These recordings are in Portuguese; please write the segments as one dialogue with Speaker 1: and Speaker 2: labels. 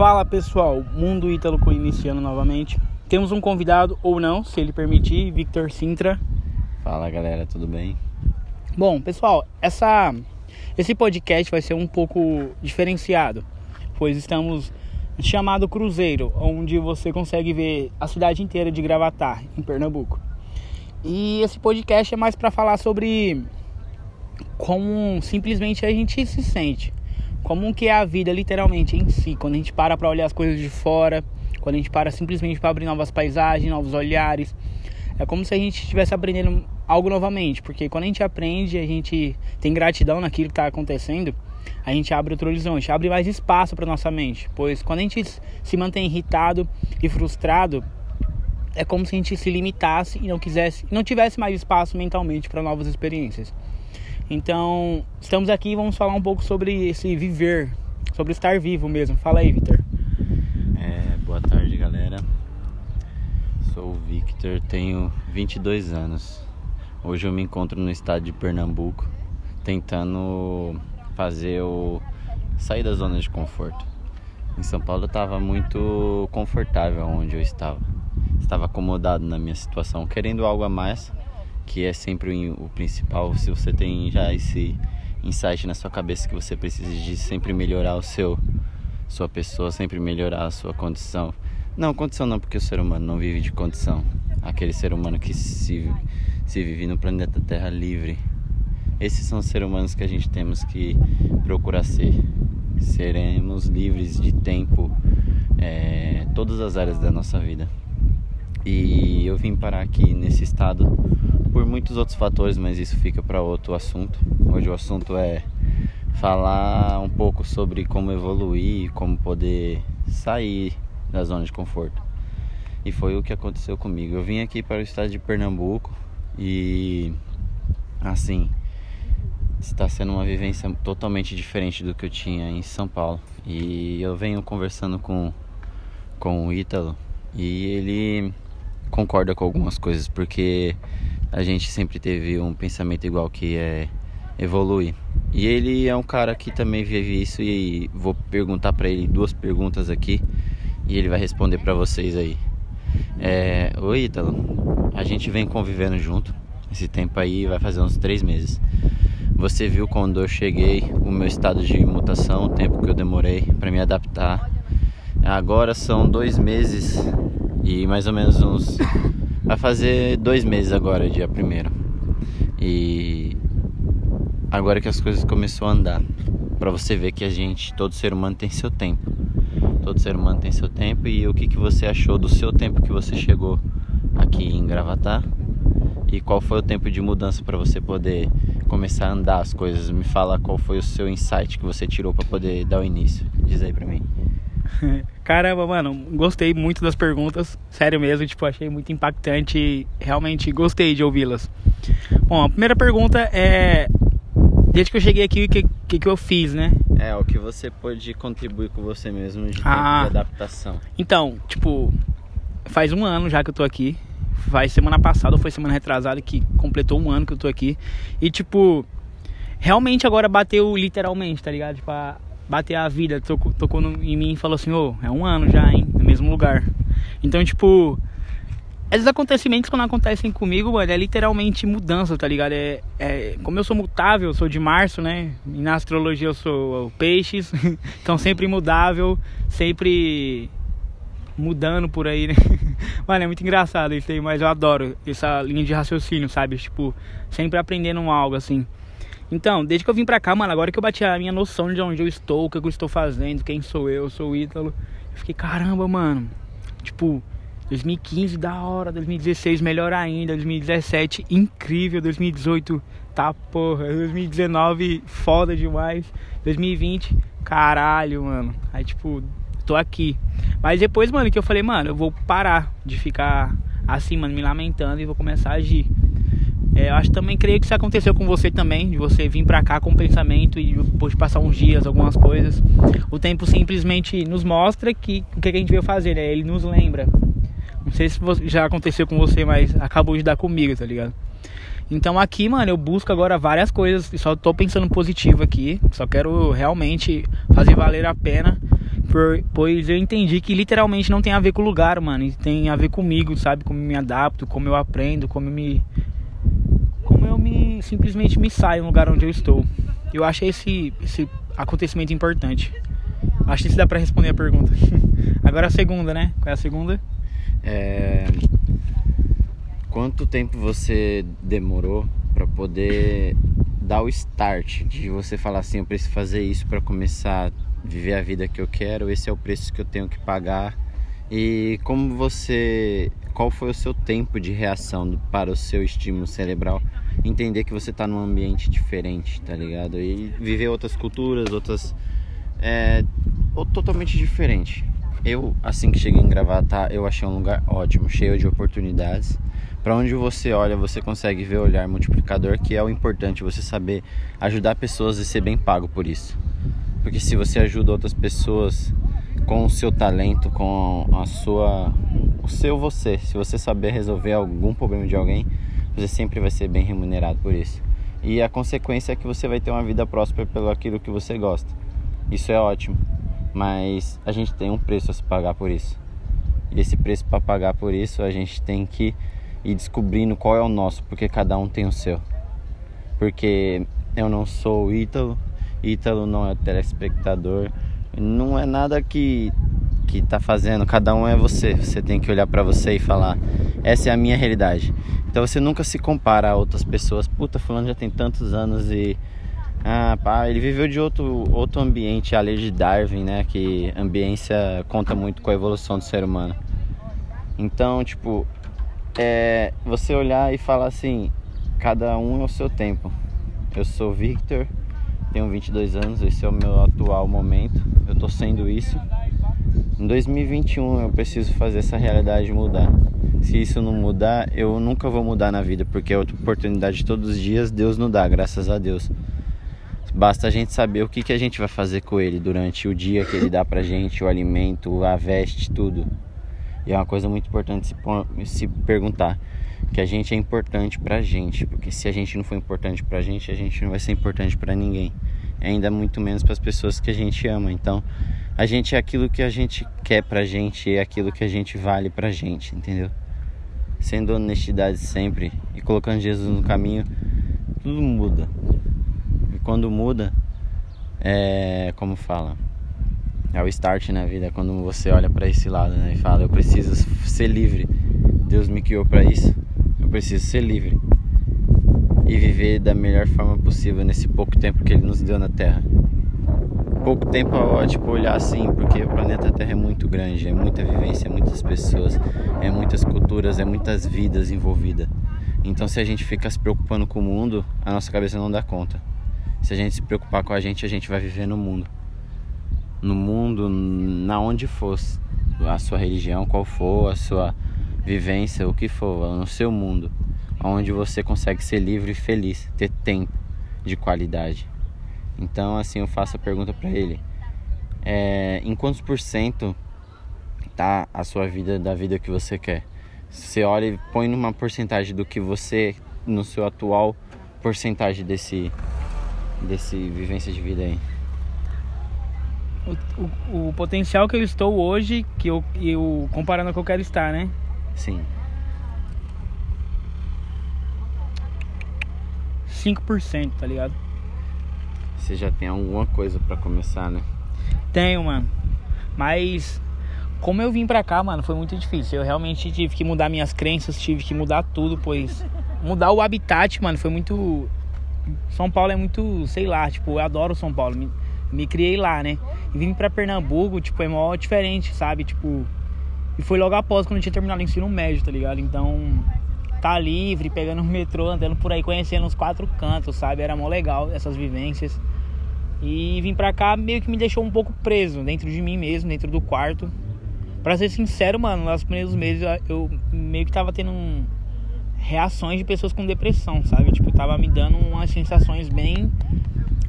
Speaker 1: Fala pessoal, Mundo Ítalo iniciando novamente. Temos um convidado ou não, se ele permitir, Victor Sintra.
Speaker 2: Fala galera, tudo bem?
Speaker 1: Bom, pessoal, essa, esse podcast vai ser um pouco diferenciado, pois estamos chamado Cruzeiro, onde você consegue ver a cidade inteira de Gravatar, em Pernambuco. E esse podcast é mais para falar sobre como simplesmente a gente se sente, como que é a vida literalmente em si, quando a gente para para olhar as coisas de fora, quando a gente para simplesmente para abrir novas paisagens, novos olhares. É como se a gente estivesse aprendendo algo novamente, porque quando a gente aprende, a gente tem gratidão naquilo que está acontecendo, a gente abre outro horizonte, abre mais espaço para nossa mente, pois quando a gente se mantém irritado e frustrado, é como se a gente se limitasse e não quisesse, não tivesse mais espaço mentalmente para novas experiências. Então, estamos aqui e vamos falar um pouco sobre esse viver, sobre estar vivo mesmo. Fala aí, Victor.
Speaker 2: É, boa tarde, galera. Sou o Victor, tenho 22 anos. Hoje eu me encontro no estado de Pernambuco, tentando fazer o sair da zona de conforto. Em São Paulo estava muito confortável onde eu estava. Estava acomodado na minha situação, querendo algo a mais que é sempre o principal. Se você tem já esse insight na sua cabeça que você precisa de sempre melhorar o seu sua pessoa, sempre melhorar a sua condição. Não, condição não, porque o ser humano não vive de condição. Aquele ser humano que se, se vive no planeta Terra livre. Esses são os seres humanos que a gente temos que procurar ser. Seremos livres de tempo, é, todas as áreas da nossa vida. E eu vim parar aqui nesse estado por muitos outros fatores, mas isso fica para outro assunto. Hoje o assunto é falar um pouco sobre como evoluir, como poder sair da zona de conforto. E foi o que aconteceu comigo. Eu vim aqui para o estado de Pernambuco e assim, está sendo uma vivência totalmente diferente do que eu tinha em São Paulo. E eu venho conversando com com o Ítalo e ele concorda com algumas coisas porque a gente sempre teve um pensamento igual que é evoluir. E ele é um cara que também vive isso e vou perguntar para ele duas perguntas aqui e ele vai responder para vocês aí. É, Oi Ítalo, a gente vem convivendo junto esse tempo aí vai fazer uns três meses. Você viu quando eu cheguei o meu estado de mutação, o tempo que eu demorei para me adaptar. Agora são dois meses e mais ou menos uns Vai fazer dois meses agora, dia primeiro. E agora que as coisas começou a andar, para você ver que a gente, todo ser humano tem seu tempo. Todo ser humano tem seu tempo e o que, que você achou do seu tempo que você chegou aqui em Gravatar? E qual foi o tempo de mudança para você poder começar a andar as coisas? Me fala qual foi o seu insight que você tirou para poder dar o início. Diz aí para mim.
Speaker 1: Caramba, mano, gostei muito das perguntas. Sério mesmo, tipo, achei muito impactante. Realmente gostei de ouvi-las. Bom, a primeira pergunta é. Desde que eu cheguei aqui, o que, que, que eu fiz, né?
Speaker 2: É, o que você pode contribuir com você mesmo de ah, de adaptação.
Speaker 1: Então, tipo, faz um ano já que eu tô aqui. Faz semana passada ou foi semana retrasada que completou um ano que eu tô aqui. E, tipo, realmente agora bateu literalmente, tá ligado? Tipo, a, bater a vida, tocou, tocou no, em mim e falou assim, ô, oh, é um ano já, hein, no mesmo lugar. Então, tipo, esses acontecimentos quando acontecem comigo, mano, é literalmente mudança, tá ligado? É, é, como eu sou mutável, eu sou de março, né? E na astrologia eu sou peixes, então sempre mudável, sempre mudando por aí, né? Mano, é muito engraçado isso aí, mas eu adoro essa linha de raciocínio, sabe? Tipo, sempre aprendendo algo assim. Então, desde que eu vim pra cá, mano, agora que eu bati a minha noção de onde eu estou, o que eu estou fazendo, quem sou eu, sou o Ítalo, eu fiquei, caramba, mano. Tipo, 2015 da hora, 2016 melhor ainda, 2017 incrível, 2018 tá porra, 2019 foda demais, 2020 caralho, mano. Aí tipo, tô aqui. Mas depois, mano, que eu falei, mano, eu vou parar de ficar assim, mano, me lamentando e vou começar a agir. É, eu acho também, creio que isso aconteceu com você também, de você vir pra cá com pensamento e depois de passar uns dias, algumas coisas. O tempo simplesmente nos mostra que o que a gente veio fazer, né? Ele nos lembra. Não sei se já aconteceu com você, mas acabou de dar comigo, tá ligado? Então aqui, mano, eu busco agora várias coisas, só tô pensando positivo aqui, só quero realmente fazer valer a pena pois eu entendi que literalmente não tem a ver com o lugar, mano. E tem a ver comigo, sabe? Como eu me adapto, como eu aprendo, como eu me. Simplesmente me saio no lugar onde eu estou. Eu achei esse, esse acontecimento importante. Acho que isso dá pra responder a pergunta. Agora a segunda, né? Qual é a segunda?
Speaker 2: É... Quanto tempo você demorou para poder dar o start de você falar assim, eu preciso fazer isso para começar a viver a vida que eu quero, esse é o preço que eu tenho que pagar. E como você, qual foi o seu tempo de reação para o seu estímulo cerebral? Entender que você está num ambiente diferente, tá ligado? E viver outras culturas, outras é totalmente diferente. Eu, assim que cheguei em Gravatar, eu achei um lugar ótimo, cheio de oportunidades. Para onde você olha, você consegue ver o olhar multiplicador, que é o importante, você saber ajudar pessoas e ser bem pago por isso. Porque se você ajuda outras pessoas com o seu talento, com a sua o seu você, se você saber resolver algum problema de alguém, você sempre vai ser bem remunerado por isso. E a consequência é que você vai ter uma vida próspera pelo aquilo que você gosta. Isso é ótimo, mas a gente tem um preço a se pagar por isso. E esse preço para pagar por isso, a gente tem que ir descobrindo qual é o nosso, porque cada um tem o seu. Porque eu não sou o Ítalo, Ítalo não é o telespectador, não é nada que que tá fazendo, cada um é você. Você tem que olhar para você e falar: essa é a minha realidade. Então você nunca se compara a outras pessoas. Puta, fulano já tem tantos anos e ah, pá, ele viveu de outro, outro ambiente, a lei de Darwin, né? Que ambiência conta muito com a evolução do ser humano. Então, tipo, é você olhar e falar assim: cada um é o seu tempo. Eu sou Victor, tenho 22 anos, esse é o meu atual momento. Eu tô sendo isso. Em 2021 eu preciso fazer essa realidade mudar. Se isso não mudar, eu nunca vou mudar na vida, porque é oportunidade todos os dias Deus nos dá, graças a Deus. Basta a gente saber o que, que a gente vai fazer com ele durante o dia que ele dá pra gente, o alimento, a veste, tudo. E é uma coisa muito importante se, se perguntar que a gente é importante pra gente, porque se a gente não for importante pra gente, a gente não vai ser importante pra ninguém. Ainda muito menos para as pessoas que a gente ama. Então, a gente é aquilo que a gente quer pra gente, é aquilo que a gente vale pra gente, entendeu? Sendo honestidade sempre e colocando Jesus no caminho, tudo muda quando muda, é como fala, é o start na vida, é quando você olha para esse lado né, e fala: Eu preciso ser livre. Deus me criou para isso. Eu preciso ser livre e viver da melhor forma possível nesse pouco tempo que Ele nos deu na Terra. Pouco tempo é tipo olhar assim, porque o planeta Terra é muito grande, é muita vivência, é muitas pessoas, é muitas culturas, é muitas vidas envolvidas. Então, se a gente fica se preocupando com o mundo, a nossa cabeça não dá conta. Se a gente se preocupar com a gente, a gente vai viver no mundo. No mundo, na onde fosse a sua religião, qual for a sua vivência, o que for, no seu mundo, onde você consegue ser livre e feliz, ter tempo de qualidade. Então, assim, eu faço a pergunta para ele: é, em quantos por cento tá a sua vida da vida que você quer? Você olha e põe numa porcentagem do que você, no seu atual porcentagem desse desse vivência de vida aí?
Speaker 1: O, o, o, potencial que eu estou hoje, que eu, eu comparando com o que eu quero estar, né?
Speaker 2: Sim.
Speaker 1: 5%, tá ligado?
Speaker 2: Você já tem alguma coisa para começar, né?
Speaker 1: Tenho, mano. Mas como eu vim pra cá, mano, foi muito difícil. Eu realmente tive que mudar minhas crenças, tive que mudar tudo, pois mudar o habitat, mano, foi muito são Paulo é muito, sei lá, tipo, eu adoro São Paulo. Me, me criei lá, né? E vim pra Pernambuco, tipo, é mó diferente, sabe? Tipo. E foi logo após quando eu tinha terminado o ensino médio, tá ligado? Então, tá livre, pegando o metrô, andando por aí, conhecendo os quatro cantos, sabe? Era mó legal essas vivências. E vim pra cá meio que me deixou um pouco preso dentro de mim mesmo, dentro do quarto. Pra ser sincero, mano, nos primeiros meses eu meio que tava tendo um, reações de pessoas com depressão, sabe? Tipo, tava me dando umas sensações bem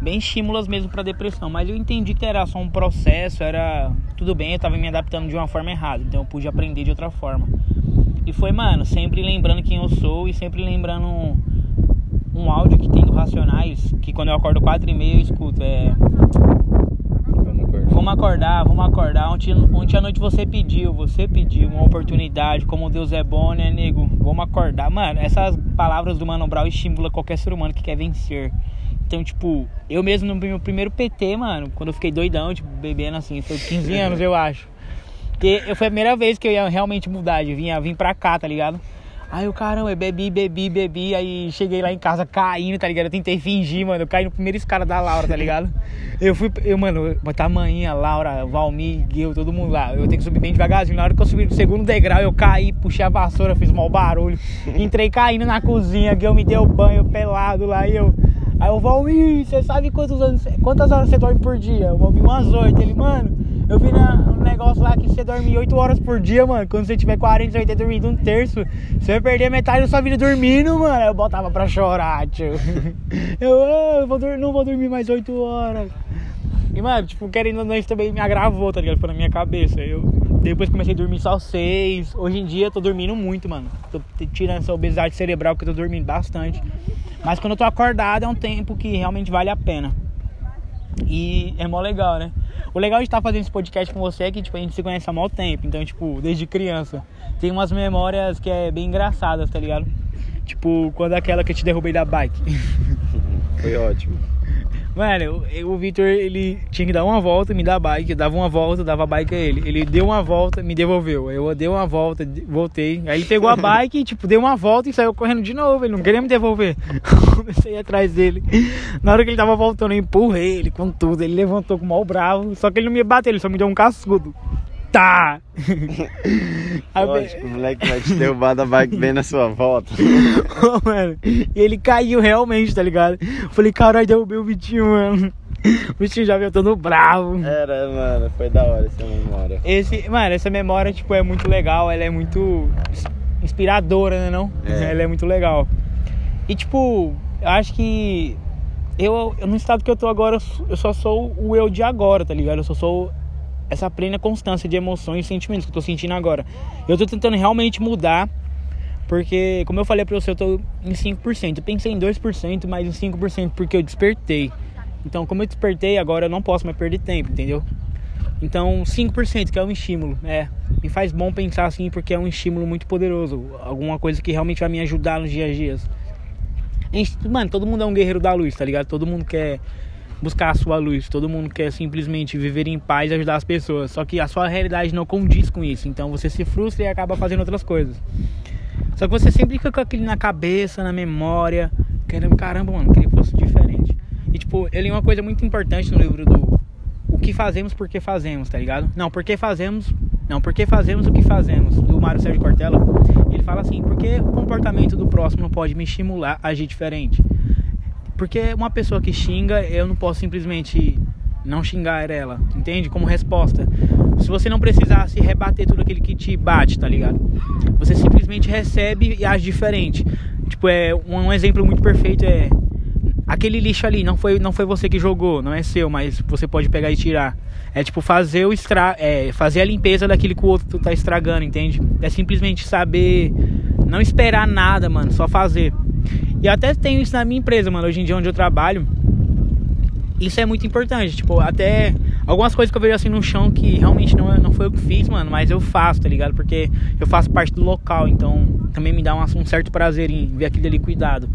Speaker 1: bem estímulas mesmo para depressão, mas eu entendi que era só um processo, era tudo bem, eu tava me adaptando de uma forma errada, então eu pude aprender de outra forma. E foi, mano, sempre lembrando quem eu sou e sempre lembrando um, áudio que tem do Racionais, que quando eu acordo quatro e meia eu escuto, é
Speaker 2: Vamos acordar
Speaker 1: Vamos acordar. Ontem, ontem à noite você pediu, você pediu uma oportunidade. Como Deus é bom, né, nego? Vamos acordar. Mano, essas palavras do Mano Brown estimulam qualquer ser humano que quer vencer. Então, tipo, eu mesmo no meu primeiro PT, mano, quando eu fiquei doidão, tipo, bebendo assim, foi 15 anos, eu acho. Porque foi a primeira vez que eu ia realmente mudar, de vir, vir pra cá, tá ligado? Aí eu, caramba, eu bebi, bebi, bebi. Aí cheguei lá em casa caindo, tá ligado? Eu tentei fingir, mano. Eu caí no primeiro escada da Laura, tá ligado? Eu fui, eu, mano, botar a manhinha, Laura, Valmir, Guil, todo mundo lá. Eu tenho que subir bem devagarzinho. Na hora que eu subi no segundo degrau, eu caí, puxei a vassoura, fiz mau barulho. Entrei caindo na cozinha, Guil me deu banho pelado lá e eu. Aí o Valmir, você sabe quantos anos, quantas horas você dorme por dia? O Valmir, umas oito. Ele, mano, eu vi na, no negócio lá que você dorme 8 horas por dia, mano. Quando você tiver 40, você vai ter dormido um terço. Você vai perder metade da sua vida dormindo, mano. Eu botava pra chorar, tio. Eu, ah, eu vou, não vou dormir mais 8 horas. E, mano, tipo, querendo ou não, isso também me agravou, tá ligado? Ficou na minha cabeça. Eu depois comecei a dormir só 6. Hoje em dia eu tô dormindo muito, mano. Tô tirando essa obesidade cerebral que eu tô dormindo bastante. Mas quando eu tô acordado é um tempo que realmente vale a pena. E é mó legal, né? O legal de estar fazendo esse podcast com você é que tipo, a gente se conhece há mó tempo, então, tipo, desde criança. Tem umas memórias que é bem engraçadas, tá ligado? Tipo, quando aquela que eu te derrubei da bike.
Speaker 2: Foi ótimo.
Speaker 1: Mano, o Victor, ele tinha que dar uma volta, me dar a bike, eu dava uma volta, dava a bike a ele. Ele deu uma volta, me devolveu. Eu dei uma volta, voltei. Aí ele pegou a bike, tipo, deu uma volta e saiu correndo de novo. Ele não queria me devolver. Comecei atrás dele. Na hora que ele tava voltando, eu empurrei ele com tudo. Ele levantou com o mal bravo. Só que ele não me bateu, ele só me deu um cascudo tá!
Speaker 2: Lógico, o moleque vai te derrubar da bike bem na sua volta.
Speaker 1: oh, mano, e ele caiu realmente, tá ligado? Falei, caralho, derrubei o Vitinho, mano. O Vitinho já veio todo bravo.
Speaker 2: Era, mano, foi da hora essa memória.
Speaker 1: Esse, mano, essa memória, tipo, é muito legal, ela é muito inspiradora, né, não? É. Ela é muito legal. E, tipo, eu acho que eu, no estado que eu tô agora, eu só sou o eu de agora, tá ligado? Eu só sou essa plena constância de emoções e sentimentos que eu tô sentindo agora. Eu tô tentando realmente mudar, porque, como eu falei pra você, eu tô em 5%. Eu pensei em 2%, mas em 5% porque eu despertei. Então, como eu despertei, agora eu não posso mais perder tempo, entendeu? Então, 5% que é um estímulo, é. Me faz bom pensar assim, porque é um estímulo muito poderoso. Alguma coisa que realmente vai me ajudar nos dias a dias. Mano, todo mundo é um guerreiro da luz, tá ligado? Todo mundo quer buscar a sua luz. Todo mundo quer simplesmente viver em paz e ajudar as pessoas. Só que a sua realidade não condiz com isso. Então você se frustra e acaba fazendo outras coisas. Só que você sempre fica com aquilo na cabeça, na memória, querendo, caramba, mano, queria que fosse diferente. E tipo, eu li uma coisa muito importante no livro do O que fazemos porque fazemos, tá ligado? Não, porque fazemos. Não, porque fazemos o que fazemos, do Mário Sérgio Cortella. Ele fala assim, porque o comportamento do próximo não pode me estimular a agir diferente. Porque uma pessoa que xinga, eu não posso simplesmente não xingar ela, entende? Como resposta. Se você não precisasse rebater tudo aquele que te bate, tá ligado? Você simplesmente recebe e age diferente. Tipo, é um, exemplo muito perfeito é aquele lixo ali não foi não foi você que jogou, não é seu, mas você pode pegar e tirar. É tipo fazer o estra é, fazer a limpeza daquilo que o outro tá estragando, entende? É simplesmente saber não esperar nada, mano, só fazer. E até tenho isso na minha empresa, mano. Hoje em dia, onde eu trabalho, isso é muito importante. Tipo, até algumas coisas que eu vejo assim no chão que realmente não, não foi eu que fiz, mano, mas eu faço, tá ligado? Porque eu faço parte do local, então também me dá um, um certo prazer em ver aquilo ali cuidado.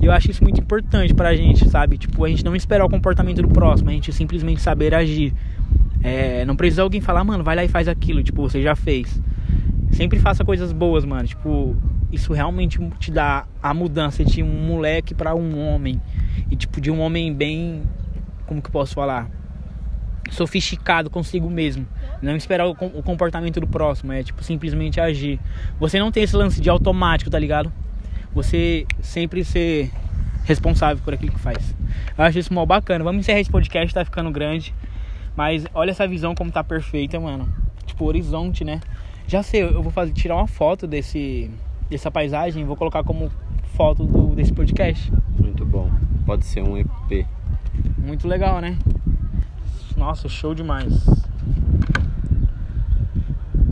Speaker 1: E eu acho isso muito importante pra gente, sabe? Tipo, a gente não esperar o comportamento do próximo, a gente simplesmente saber agir. É, não precisa alguém falar, mano, vai lá e faz aquilo, tipo, você já fez. Sempre faça coisas boas, mano. Tipo, isso realmente te dá a mudança de um moleque para um homem. E tipo, de um homem bem. Como que eu posso falar? Sofisticado consigo mesmo. Não esperar o, o comportamento do próximo. É tipo, simplesmente agir. Você não tem esse lance de automático, tá ligado? Você sempre ser responsável por aquilo que faz. Eu acho isso mal bacana. Vamos encerrar esse podcast, tá ficando grande. Mas olha essa visão como tá perfeita, mano. Tipo, horizonte, né? Já sei, eu vou fazer tirar uma foto desse dessa paisagem, vou colocar como foto do, desse podcast.
Speaker 2: Muito bom. Pode ser um EP.
Speaker 1: Muito legal, né? Nossa, show demais.